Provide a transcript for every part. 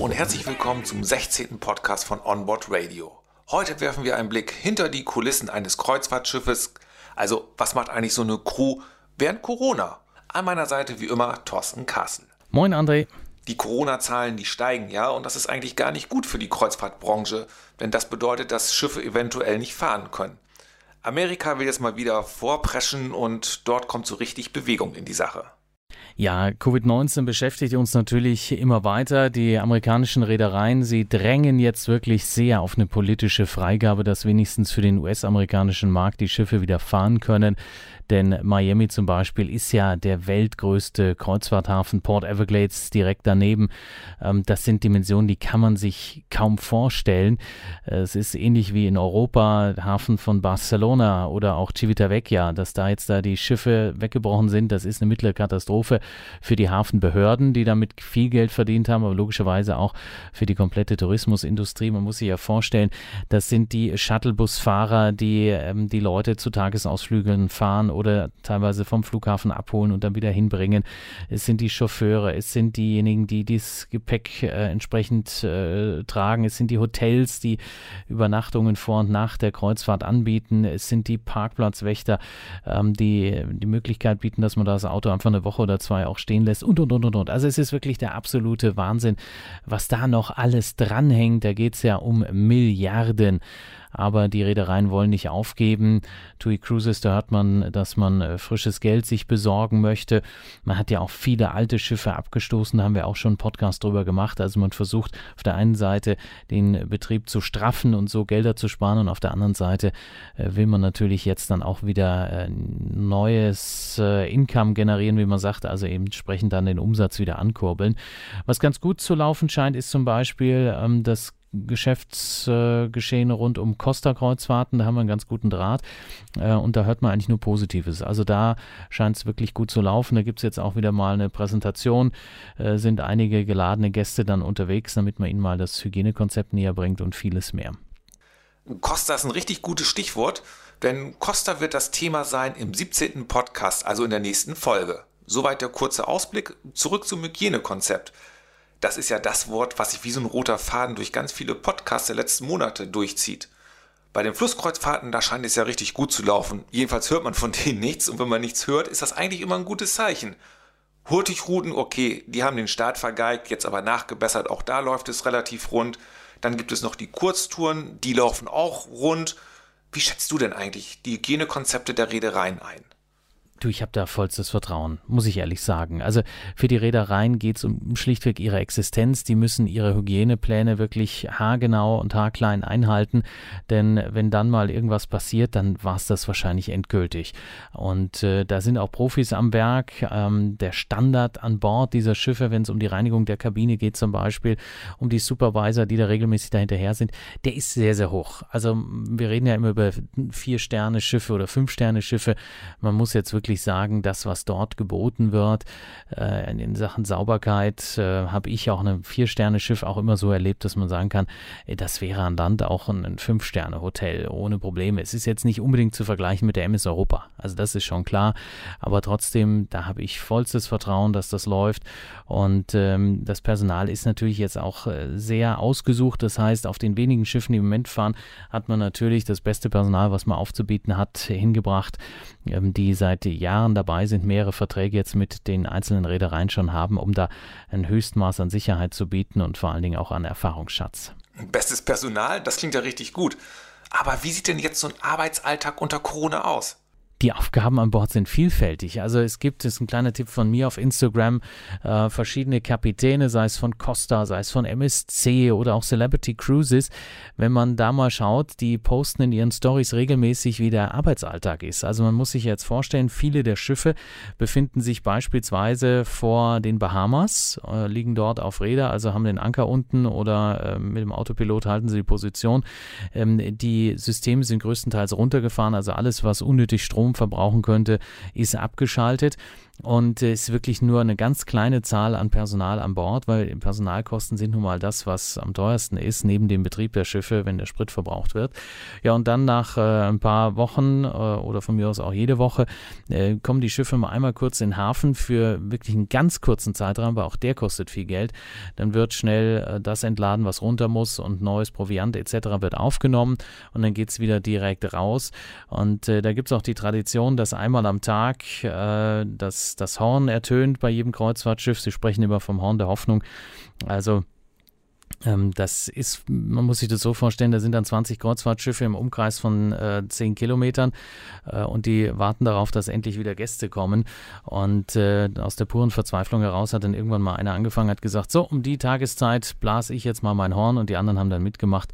und herzlich willkommen zum 16. Podcast von Onboard Radio. Heute werfen wir einen Blick hinter die Kulissen eines Kreuzfahrtschiffes. Also, was macht eigentlich so eine Crew während Corona? An meiner Seite wie immer Thorsten Kassel. Moin André. Die Corona-Zahlen, die steigen ja und das ist eigentlich gar nicht gut für die Kreuzfahrtbranche, denn das bedeutet, dass Schiffe eventuell nicht fahren können. Amerika will jetzt mal wieder vorpreschen und dort kommt so richtig Bewegung in die Sache. Ja, Covid-19 beschäftigt uns natürlich immer weiter. Die amerikanischen Reedereien, sie drängen jetzt wirklich sehr auf eine politische Freigabe, dass wenigstens für den US-amerikanischen Markt die Schiffe wieder fahren können. Denn Miami zum Beispiel ist ja der weltgrößte Kreuzfahrthafen, Port Everglades direkt daneben. Ähm, das sind Dimensionen, die kann man sich kaum vorstellen. Es ist ähnlich wie in Europa, Hafen von Barcelona oder auch Civitavecchia, dass da jetzt da die Schiffe weggebrochen sind. Das ist eine mittlere Katastrophe für die Hafenbehörden, die damit viel Geld verdient haben, aber logischerweise auch für die komplette Tourismusindustrie. Man muss sich ja vorstellen, das sind die Shuttlebusfahrer, die ähm, die Leute zu Tagesausflügen fahren oder teilweise vom Flughafen abholen und dann wieder hinbringen. Es sind die Chauffeure, es sind diejenigen, die dieses Gepäck äh, entsprechend äh, tragen, es sind die Hotels, die Übernachtungen vor und nach der Kreuzfahrt anbieten, es sind die Parkplatzwächter, ähm, die die Möglichkeit bieten, dass man das Auto einfach eine Woche oder zwei auch stehen lässt und und und und und. Also es ist wirklich der absolute Wahnsinn, was da noch alles dranhängt. Da geht es ja um Milliarden aber die Reedereien wollen nicht aufgeben. TUI Cruises, da hört man, dass man äh, frisches Geld sich besorgen möchte. Man hat ja auch viele alte Schiffe abgestoßen, da haben wir auch schon einen Podcast drüber gemacht. Also man versucht auf der einen Seite den Betrieb zu straffen und so Gelder zu sparen und auf der anderen Seite äh, will man natürlich jetzt dann auch wieder äh, neues Income generieren, wie man sagt, also entsprechend dann den Umsatz wieder ankurbeln. Was ganz gut zu laufen scheint, ist zum Beispiel ähm, das Geschäftsgeschehen rund um Costa-Kreuzfahrten. Da haben wir einen ganz guten Draht äh, und da hört man eigentlich nur Positives. Also da scheint es wirklich gut zu laufen. Da gibt es jetzt auch wieder mal eine Präsentation, äh, sind einige geladene Gäste dann unterwegs, damit man ihnen mal das Hygienekonzept näher bringt und vieles mehr. Costa ist ein richtig gutes Stichwort, denn Costa wird das Thema sein im 17. Podcast, also in der nächsten Folge. Soweit der kurze Ausblick. Zurück zum Hygienekonzept das ist ja das Wort, was sich wie so ein roter Faden durch ganz viele Podcasts der letzten Monate durchzieht. Bei den Flusskreuzfahrten, da scheint es ja richtig gut zu laufen. Jedenfalls hört man von denen nichts und wenn man nichts hört, ist das eigentlich immer ein gutes Zeichen. Hurtigruten, okay, die haben den Start vergeigt, jetzt aber nachgebessert, auch da läuft es relativ rund. Dann gibt es noch die Kurztouren, die laufen auch rund. Wie schätzt du denn eigentlich die Hygienekonzepte der Reedereien ein? Du, ich habe da vollstes Vertrauen, muss ich ehrlich sagen. Also für die Reedereien geht es um schlichtweg ihre Existenz. Die müssen ihre Hygienepläne wirklich haargenau und haarklein einhalten. Denn wenn dann mal irgendwas passiert, dann war es das wahrscheinlich endgültig. Und äh, da sind auch Profis am Werk. Ähm, der Standard an Bord dieser Schiffe, wenn es um die Reinigung der Kabine geht zum Beispiel, um die Supervisor, die da regelmäßig dahinterher sind, der ist sehr, sehr hoch. Also wir reden ja immer über Vier-Sterne-Schiffe oder Fünf-Sterne-Schiffe. Man muss jetzt wirklich wirklich sagen, das, was dort geboten wird, äh, in Sachen Sauberkeit, äh, habe ich auch ein Vier-Sterne-Schiff auch immer so erlebt, dass man sagen kann, das wäre an Land auch ein, ein Fünf-Sterne-Hotel ohne Probleme. Es ist jetzt nicht unbedingt zu vergleichen mit der MS Europa, also das ist schon klar, aber trotzdem, da habe ich vollstes Vertrauen, dass das läuft. Und ähm, das Personal ist natürlich jetzt auch äh, sehr ausgesucht, das heißt, auf den wenigen Schiffen, die im Moment fahren, hat man natürlich das beste Personal, was man aufzubieten hat, hingebracht, ähm, die seit Jahren dabei sind, mehrere Verträge jetzt mit den einzelnen Reedereien schon haben, um da ein Höchstmaß an Sicherheit zu bieten und vor allen Dingen auch an Erfahrungsschatz. Bestes Personal, das klingt ja richtig gut. Aber wie sieht denn jetzt so ein Arbeitsalltag unter Corona aus? Die Aufgaben an Bord sind vielfältig. Also es gibt, das ist ein kleiner Tipp von mir auf Instagram, äh, verschiedene Kapitäne, sei es von Costa, sei es von MSC oder auch Celebrity Cruises. Wenn man da mal schaut, die posten in ihren Stories regelmäßig, wie der Arbeitsalltag ist. Also man muss sich jetzt vorstellen, viele der Schiffe befinden sich beispielsweise vor den Bahamas, äh, liegen dort auf Räder, also haben den Anker unten oder äh, mit dem Autopilot halten sie die Position. Ähm, die Systeme sind größtenteils runtergefahren, also alles, was unnötig Strom Strom verbrauchen könnte, ist abgeschaltet. Und es ist wirklich nur eine ganz kleine Zahl an Personal an Bord, weil Personalkosten sind nun mal das, was am teuersten ist, neben dem Betrieb der Schiffe, wenn der Sprit verbraucht wird. Ja, und dann nach äh, ein paar Wochen äh, oder von mir aus auch jede Woche äh, kommen die Schiffe mal einmal kurz in den Hafen für wirklich einen ganz kurzen Zeitraum, weil auch der kostet viel Geld. Dann wird schnell äh, das entladen, was runter muss und neues Proviant etc. wird aufgenommen und dann geht es wieder direkt raus. Und äh, da gibt es auch die Tradition, dass einmal am Tag äh, das das, Horn ertönt bei jedem Kreuzfahrtschiff. Sie sprechen immer vom Horn der Hoffnung. Also ähm, das ist, man muss sich das so vorstellen, da sind dann 20 Kreuzfahrtschiffe im Umkreis von äh, 10 Kilometern äh, und die warten darauf, dass endlich wieder Gäste kommen. Und äh, aus der puren Verzweiflung heraus hat dann irgendwann mal einer angefangen, hat gesagt, so, um die Tageszeit blase ich jetzt mal mein Horn und die anderen haben dann mitgemacht.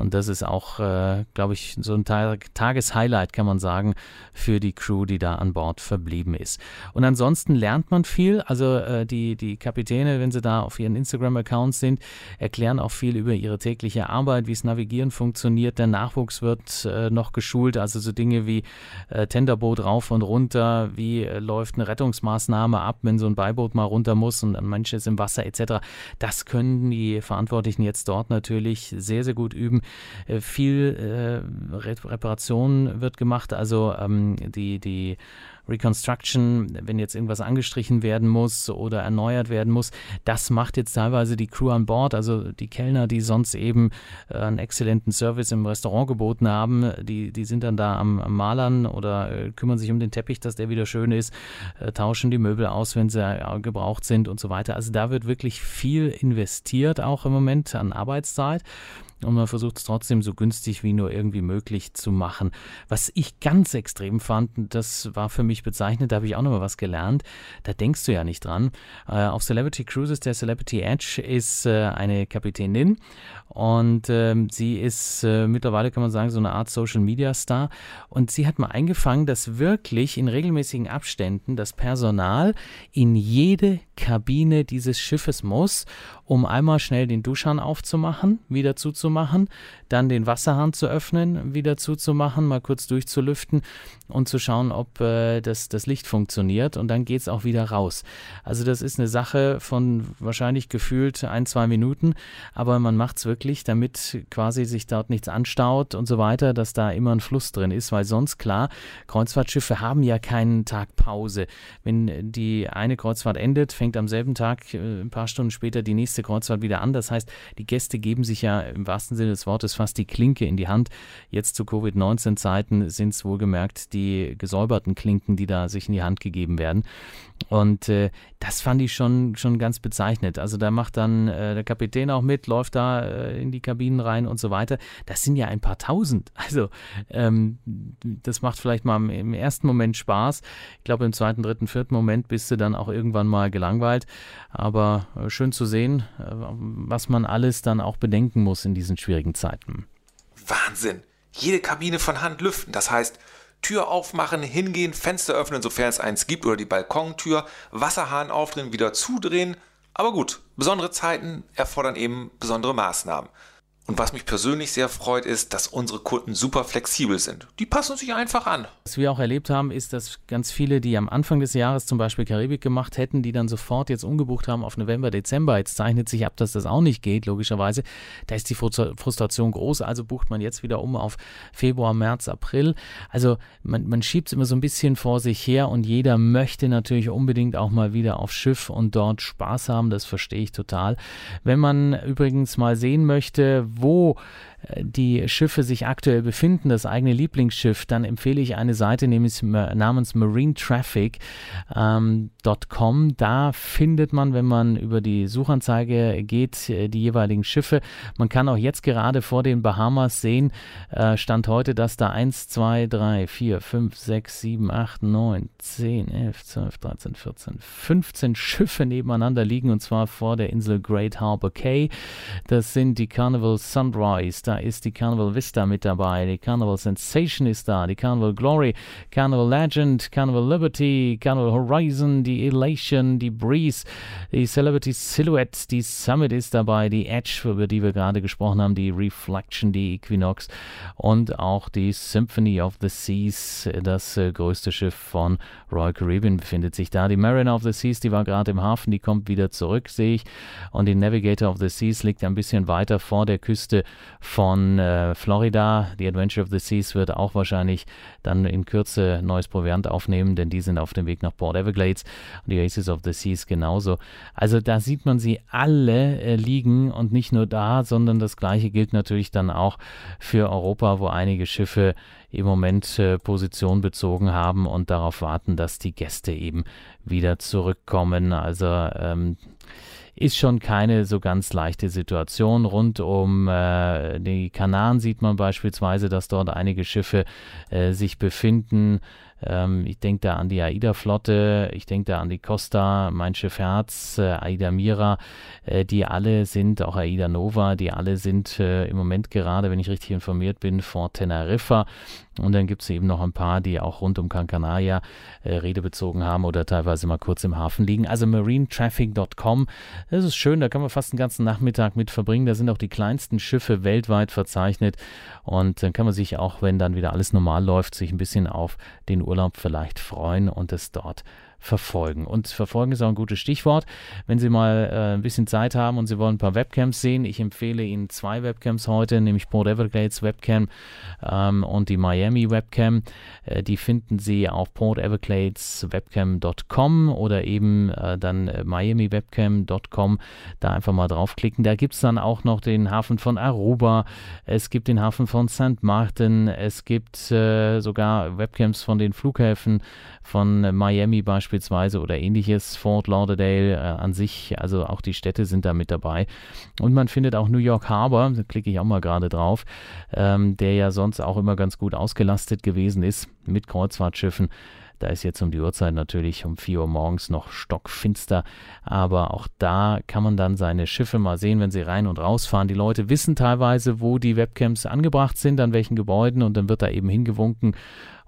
Und das ist auch, äh, glaube ich, so ein Tag Tageshighlight, kann man sagen, für die Crew, die da an Bord verblieben ist. Und ansonsten lernt man viel. Also äh, die, die Kapitäne, wenn sie da auf ihren Instagram-Accounts sind, erklären auch viel über ihre tägliche Arbeit, wie es Navigieren funktioniert. Der Nachwuchs wird äh, noch geschult, also so Dinge wie äh, Tenderboot rauf und runter, wie äh, läuft eine Rettungsmaßnahme ab, wenn so ein Beiboot mal runter muss und ein Mensch ist im Wasser etc. Das können die Verantwortlichen jetzt dort natürlich sehr, sehr gut üben. Äh, viel äh, Reparation wird gemacht, also ähm, die, die Reconstruction, wenn jetzt irgendwas angestrichen werden muss oder erneuert werden muss, das macht jetzt teilweise die Crew an Bord, also die Kellner, die sonst eben äh, einen exzellenten Service im Restaurant geboten haben, die, die sind dann da am, am Malern oder kümmern sich um den Teppich, dass der wieder schön ist, äh, tauschen die Möbel aus, wenn sie äh, gebraucht sind und so weiter. Also da wird wirklich viel investiert, auch im Moment an Arbeitszeit und man versucht es trotzdem so günstig wie nur irgendwie möglich zu machen. Was ich ganz extrem fand, das war für mich bezeichnet, da habe ich auch noch mal was gelernt, da denkst du ja nicht dran. Äh, auf Celebrity Cruises, der Celebrity Edge, ist äh, eine Kapitänin und ähm, sie ist äh, mittlerweile, kann man sagen, so eine Art Social Media Star und sie hat mal eingefangen, dass wirklich in regelmäßigen Abständen das Personal in jede Kabine dieses Schiffes muss, um einmal schnell den Duschhahn aufzumachen, wieder zuzumachen, dann den Wasserhahn zu öffnen, wieder zuzumachen, mal kurz durchzulüften und zu schauen, ob äh, das, das Licht funktioniert und dann geht es auch wieder raus. Also das ist eine Sache von wahrscheinlich gefühlt ein, zwei Minuten, aber man macht es wirklich, damit quasi sich dort nichts anstaut und so weiter, dass da immer ein Fluss drin ist, weil sonst klar, Kreuzfahrtschiffe haben ja keinen Tag Pause. Wenn die eine Kreuzfahrt endet, fängt am selben Tag äh, ein paar Stunden später die nächste Kreuzfahrt wieder an. Das heißt, die Gäste geben sich ja im wahrsten Sinne des Wortes fast die Klinke in die Hand. Jetzt zu Covid-19-Zeiten sind es wohlgemerkt die gesäuberten Klinken, die da sich in die Hand gegeben werden. Und äh, das fand ich schon, schon ganz bezeichnet. Also da macht dann äh, der Kapitän auch mit, läuft da äh, in die Kabinen rein und so weiter. Das sind ja ein paar tausend. Also ähm, das macht vielleicht mal im ersten Moment Spaß. Ich glaube, im zweiten, dritten, vierten Moment bist du dann auch irgendwann mal gelangweilt. Aber äh, schön zu sehen, äh, was man alles dann auch bedenken muss in diesen schwierigen Zeiten. Wahnsinn! Jede Kabine von Hand lüften. Das heißt, Tür aufmachen, hingehen, Fenster öffnen, sofern es eins gibt, oder die Balkontür, Wasserhahn aufdrehen, wieder zudrehen. Aber gut, besondere Zeiten erfordern eben besondere Maßnahmen. Und was mich persönlich sehr freut, ist, dass unsere Kunden super flexibel sind. Die passen sich einfach an. Was wir auch erlebt haben, ist, dass ganz viele, die am Anfang des Jahres zum Beispiel Karibik gemacht hätten, die dann sofort jetzt umgebucht haben auf November, Dezember. Jetzt zeichnet sich ab, dass das auch nicht geht, logischerweise. Da ist die Frustration groß, also bucht man jetzt wieder um auf Februar, März, April. Also man, man schiebt es immer so ein bisschen vor sich her und jeder möchte natürlich unbedingt auch mal wieder aufs Schiff und dort Spaß haben. Das verstehe ich total. Wenn man übrigens mal sehen möchte, wo die Schiffe sich aktuell befinden, das eigene Lieblingsschiff, dann empfehle ich eine Seite namens marinetraffic.com. Ähm, da findet man, wenn man über die Suchanzeige geht, äh, die jeweiligen Schiffe. Man kann auch jetzt gerade vor den Bahamas sehen, äh, Stand heute, dass da 1, 2, 3, 4, 5, 6, 7, 8, 9, 10, 11, 12, 13, 14, 15 Schiffe nebeneinander liegen und zwar vor der Insel Great Harbor Cay. Das sind die Carnival Sunrise, da ist die Carnival Vista mit dabei, die Carnival Sensation ist da, die Carnival Glory, Carnival Legend, Carnival Liberty, Carnival Horizon, die Elation, die Breeze, die Celebrity Silhouette, die Summit ist dabei, die Edge, über die wir gerade gesprochen haben, die Reflection, die Equinox und auch die Symphony of the Seas, das äh, größte Schiff von Royal Caribbean befindet sich da. Die Mariner of the Seas, die war gerade im Hafen, die kommt wieder zurück, sehe ich. Und die Navigator of the Seas liegt ein bisschen weiter vor der Küste von äh, Florida. Die Adventure of the Seas wird auch wahrscheinlich dann in Kürze neues Proviant aufnehmen, denn die sind auf dem Weg nach Port Everglades. Und die Aces of the Seas genauso. Also da sieht man sie alle äh, liegen und nicht nur da, sondern das gleiche gilt natürlich dann auch für Europa, wo einige Schiffe im Moment äh, Position bezogen haben und darauf warten, dass die Gäste eben wieder zurückkommen. Also ähm, ist schon keine so ganz leichte Situation. Rund um äh, die Kanaren sieht man beispielsweise, dass dort einige Schiffe äh, sich befinden. Ähm, ich denke da an die AIDA-Flotte, ich denke da an die Costa, mein Schiff Herz, äh, AIDA Mira, äh, die alle sind, auch AIDA Nova, die alle sind äh, im Moment gerade, wenn ich richtig informiert bin, vor Teneriffa. Und dann gibt es eben noch ein paar, die auch rund um Can Canaria äh, Rede bezogen haben oder teilweise mal kurz im Hafen liegen. Also marinetraffic.com, das ist schön, da kann man fast den ganzen Nachmittag mit verbringen. Da sind auch die kleinsten Schiffe weltweit verzeichnet. Und dann kann man sich auch, wenn dann wieder alles normal läuft, sich ein bisschen auf den Urlaub vielleicht freuen und es dort verfolgen. Und verfolgen ist auch ein gutes Stichwort. Wenn Sie mal äh, ein bisschen Zeit haben und Sie wollen ein paar Webcams sehen, ich empfehle Ihnen zwei Webcams heute, nämlich Port Everglades Webcam ähm, und die Miami Webcam. Äh, die finden Sie auf portevergladeswebcam.com oder eben äh, dann äh, miamiwebcam.com. Da einfach mal draufklicken. Da gibt es dann auch noch den Hafen von Aruba, es gibt den Hafen von St. Martin, es gibt äh, sogar Webcams von den Flughäfen von Miami beispielsweise oder ähnliches, Fort Lauderdale äh, an sich, also auch die Städte sind da mit dabei. Und man findet auch New York Harbor, da klicke ich auch mal gerade drauf, ähm, der ja sonst auch immer ganz gut ausgelastet gewesen ist mit Kreuzfahrtschiffen. Da ist jetzt um die Uhrzeit natürlich um 4 Uhr morgens noch stockfinster, aber auch da kann man dann seine Schiffe mal sehen, wenn sie rein und rausfahren. Die Leute wissen teilweise, wo die Webcams angebracht sind, an welchen Gebäuden und dann wird da eben hingewunken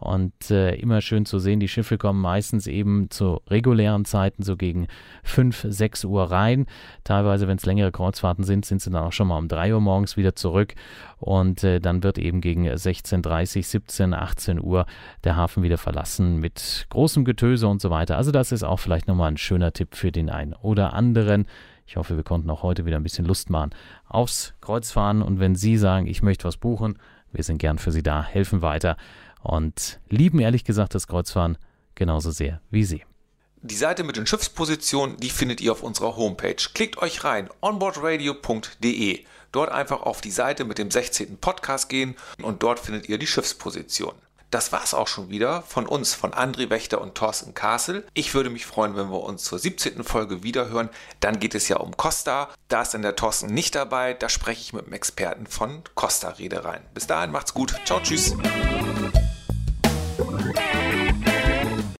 und äh, immer schön zu sehen, die Schiffe kommen meistens eben zu regulären Zeiten so gegen 5, 6 Uhr rein. Teilweise, wenn es längere Kreuzfahrten sind, sind sie dann auch schon mal um 3 Uhr morgens wieder zurück. Und äh, dann wird eben gegen 16.30, 17, 18 Uhr der Hafen wieder verlassen mit großem Getöse und so weiter. Also das ist auch vielleicht nochmal ein schöner Tipp für den einen oder anderen. Ich hoffe, wir konnten auch heute wieder ein bisschen Lust machen aufs Kreuzfahren. Und wenn Sie sagen, ich möchte was buchen, wir sind gern für Sie da, helfen weiter und lieben ehrlich gesagt das Kreuzfahren genauso sehr wie Sie. Die Seite mit den Schiffspositionen, die findet ihr auf unserer Homepage. Klickt euch rein, onboardradio.de. Dort einfach auf die Seite mit dem 16. Podcast gehen und dort findet ihr die Schiffsposition. Das war's auch schon wieder von uns, von André Wächter und Thorsten Kassel. Ich würde mich freuen, wenn wir uns zur 17. Folge wiederhören. Dann geht es ja um Costa. Da ist dann der Thorsten nicht dabei. Da spreche ich mit dem Experten von Costa Reedereien. Bis dahin macht's gut. Ciao, tschüss.